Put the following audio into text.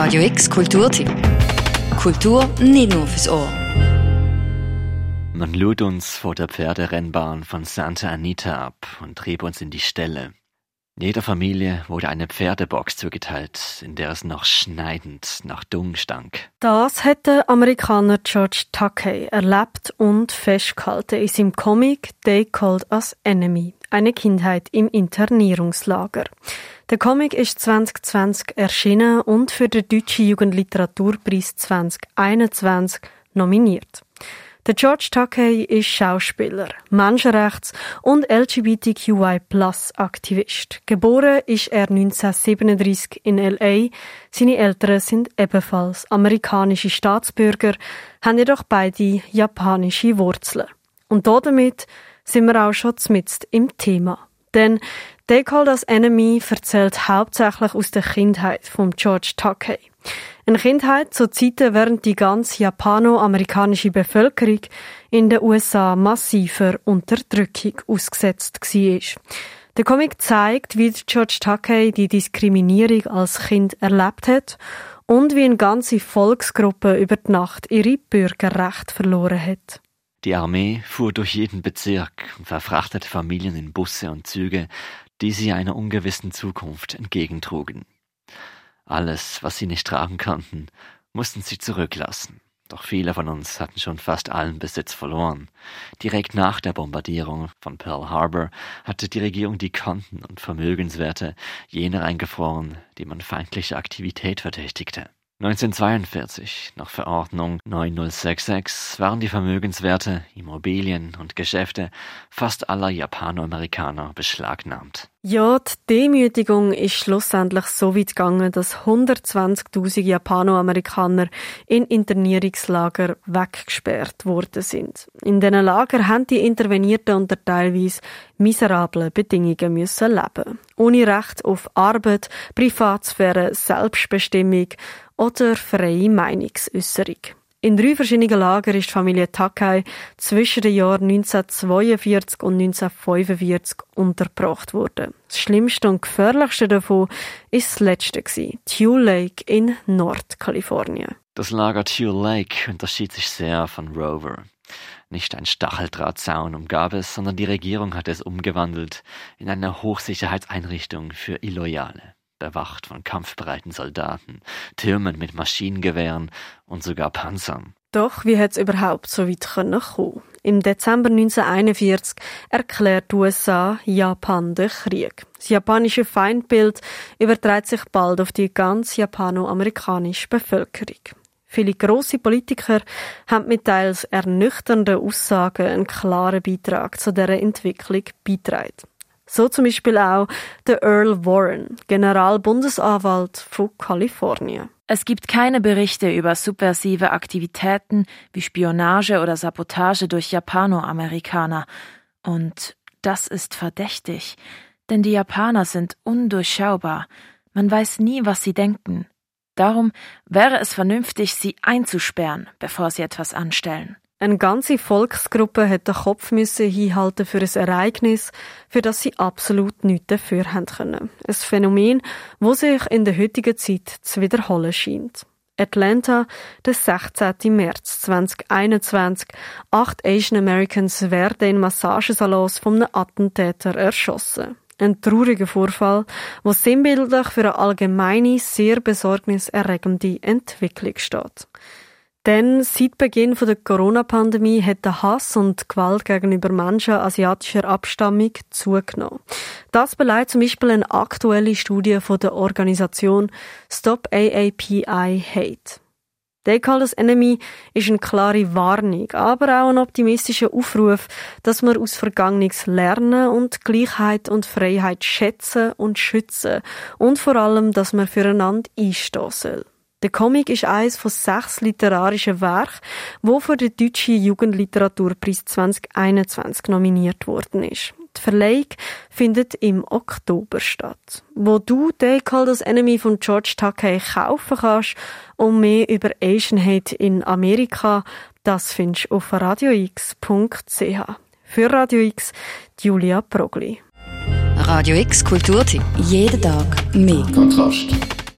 Radio X Kulturtipp. Kultur nicht nur fürs Ohr. Man lud uns vor der Pferderennbahn von Santa Anita ab und trieb uns in die Ställe. Jeder Familie wurde eine Pferdebox zugeteilt, in der es noch schneidend nach Dung stank. Das hat der Amerikaner George Takei erlebt und festgehalten in seinem Comic They Called Us Enemy, eine Kindheit im Internierungslager. Der Comic ist 2020 erschienen und für den Deutschen Jugendliteraturpreis 2021 nominiert. Der George Takei ist Schauspieler, Menschenrechts- und LGBTQI-Plus-Aktivist. Geboren ist er 1937 in L.A. Seine Eltern sind ebenfalls amerikanische Staatsbürger, haben jedoch beide japanische Wurzeln. Und damit sind wir auch schon mitten im Thema. Denn They Called Us Enemy erzählt hauptsächlich aus der Kindheit von George Takei. Eine Kindheit zu Zeiten, während die ganze japano-amerikanische Bevölkerung in den USA massiver Unterdrückung ausgesetzt war. Der Comic zeigt, wie George Takei die Diskriminierung als Kind erlebt hat und wie eine ganze Volksgruppe über die Nacht ihre Bürgerrechte verloren hat. Die Armee fuhr durch jeden Bezirk und verfrachtete Familien in Busse und Züge, die sie einer ungewissen Zukunft entgegentrugen. Alles, was sie nicht tragen konnten, mussten sie zurücklassen. Doch viele von uns hatten schon fast allen Besitz verloren. Direkt nach der Bombardierung von Pearl Harbor hatte die Regierung die Konten und Vermögenswerte jener eingefroren, die man feindlicher Aktivität verdächtigte. 1942, nach Verordnung 9066, waren die Vermögenswerte, Immobilien und Geschäfte fast aller Japanoamerikaner beschlagnahmt. Ja, die Demütigung ist schlussendlich so weit gegangen, dass 120.000 Japanoamerikaner in Internierungslager weggesperrt worden sind. In diesen Lager haben die Intervenierten unter teilweise miserablen Bedingungen müssen leben. Ohne Recht auf Arbeit, Privatsphäre, Selbstbestimmung oder freie Meinungsäußerung. In drei verschiedenen Lagern ist die Familie Takai zwischen den Jahren 1942 und 1945 untergebracht worden. Das schlimmste und gefährlichste davon ist das letzte Tule Lake in Nordkalifornien. Das Lager Tule Lake unterschied sich sehr von Rover. Nicht ein Stacheldrahtzaun umgab es, sondern die Regierung hat es umgewandelt in eine Hochsicherheitseinrichtung für Illoyale bewacht von kampfbereiten Soldaten, Türmen mit Maschinengewehren und sogar Panzern. Doch wie hat es überhaupt so weit kommen Im Dezember 1941 erklärt die USA Japan den Krieg. Das japanische Feindbild überträgt sich bald auf die ganze japano-amerikanische Bevölkerung. Viele grosse Politiker haben mit teils ernüchternden Aussagen einen klaren Beitrag zu dieser Entwicklung beitragen. So zum Beispiel auch der Earl Warren, Generalbundesanwalt von Kalifornien. Es gibt keine Berichte über subversive Aktivitäten wie Spionage oder Sabotage durch Japanoamerikaner. Und das ist verdächtig, denn die Japaner sind undurchschaubar. Man weiß nie, was sie denken. Darum wäre es vernünftig, sie einzusperren, bevor sie etwas anstellen. Eine ganze Volksgruppe hat den Kopf müssen hinhalten für ein Ereignis, für das sie absolut nichts dafür haben können. Ein Phänomen, wo sich in der heutigen Zeit zu wiederholen scheint. Atlanta, der 16. März 2021. Acht Asian Americans werden in Massagesalons von einem Attentäter erschossen. Ein trauriger Vorfall, der sinnbildlich für eine allgemeine, sehr besorgniserregende Entwicklung steht. Denn seit Beginn der Corona-Pandemie hat der Hass und Gewalt gegenüber Menschen asiatischer Abstammung zugenommen. Das beleidigt zum Beispiel eine aktuelle Studie von der Organisation Stop AAPI Hate. Us Enemy ist eine klare Warnung, aber auch ein optimistischer Aufruf, dass wir aus Vergangenes lernen und Gleichheit und Freiheit schätzen und schützen und vor allem, dass man füreinander einstehen soll. Der Comic ist eines von sechs literarischen Werken, wo für den Deutschen Jugendliteraturpreis 2021 nominiert worden ist. Die Verleihung findet im Oktober statt. Wo du They Called Us Enemy von George Takei kaufen kannst und mehr über Asian Hate in Amerika, das findest du auf radiox.ch. Für Radio X, Julia Progli. Radio X Kulturtipp. Jeden Tag mehr. Kontrast.